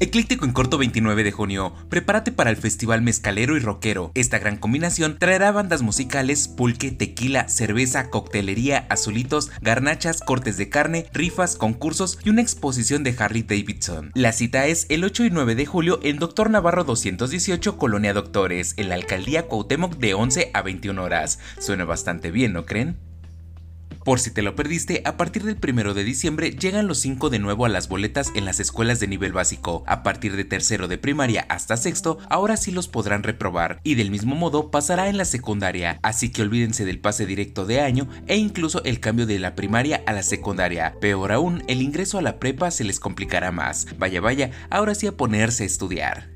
Eclíptico en corto 29 de junio. Prepárate para el festival mezcalero y rockero. Esta gran combinación traerá bandas musicales, pulque, tequila, cerveza, coctelería, azulitos, garnachas, cortes de carne, rifas, concursos y una exposición de Harley Davidson. La cita es el 8 y 9 de julio en Doctor Navarro 218, Colonia Doctores, en la alcaldía Cuauhtémoc de 11 a 21 horas. Suena bastante bien, ¿no creen? Por si te lo perdiste, a partir del 1 de diciembre llegan los 5 de nuevo a las boletas en las escuelas de nivel básico. A partir de tercero de primaria hasta sexto, ahora sí los podrán reprobar y del mismo modo pasará en la secundaria, así que olvídense del pase directo de año e incluso el cambio de la primaria a la secundaria. Peor aún, el ingreso a la prepa se les complicará más. Vaya vaya, ahora sí a ponerse a estudiar.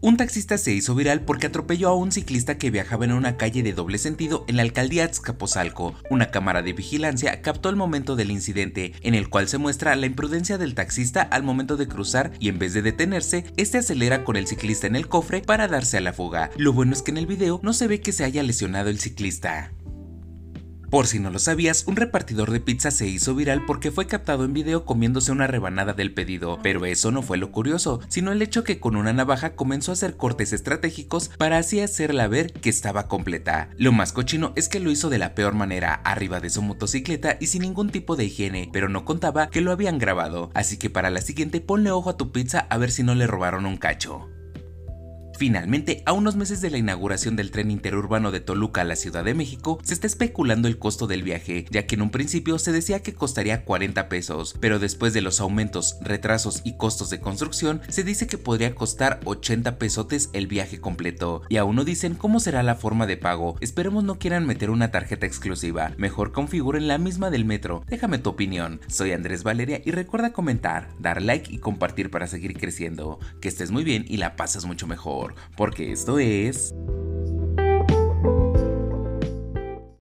Un taxista se hizo viral porque atropelló a un ciclista que viajaba en una calle de doble sentido en la alcaldía Azcapotzalco. Una cámara de vigilancia captó el momento del incidente, en el cual se muestra la imprudencia del taxista al momento de cruzar y en vez de detenerse, este acelera con el ciclista en el cofre para darse a la fuga. Lo bueno es que en el video no se ve que se haya lesionado el ciclista. Por si no lo sabías, un repartidor de pizza se hizo viral porque fue captado en video comiéndose una rebanada del pedido, pero eso no fue lo curioso, sino el hecho que con una navaja comenzó a hacer cortes estratégicos para así hacerla ver que estaba completa. Lo más cochino es que lo hizo de la peor manera, arriba de su motocicleta y sin ningún tipo de higiene, pero no contaba que lo habían grabado, así que para la siguiente ponle ojo a tu pizza a ver si no le robaron un cacho. Finalmente, a unos meses de la inauguración del tren interurbano de Toluca a la Ciudad de México, se está especulando el costo del viaje, ya que en un principio se decía que costaría 40 pesos, pero después de los aumentos, retrasos y costos de construcción, se dice que podría costar 80 pesotes el viaje completo. Y aún no dicen cómo será la forma de pago, esperemos no quieran meter una tarjeta exclusiva, mejor configuren la misma del metro. Déjame tu opinión, soy Andrés Valeria y recuerda comentar, dar like y compartir para seguir creciendo. Que estés muy bien y la pasas mucho mejor porque esto es...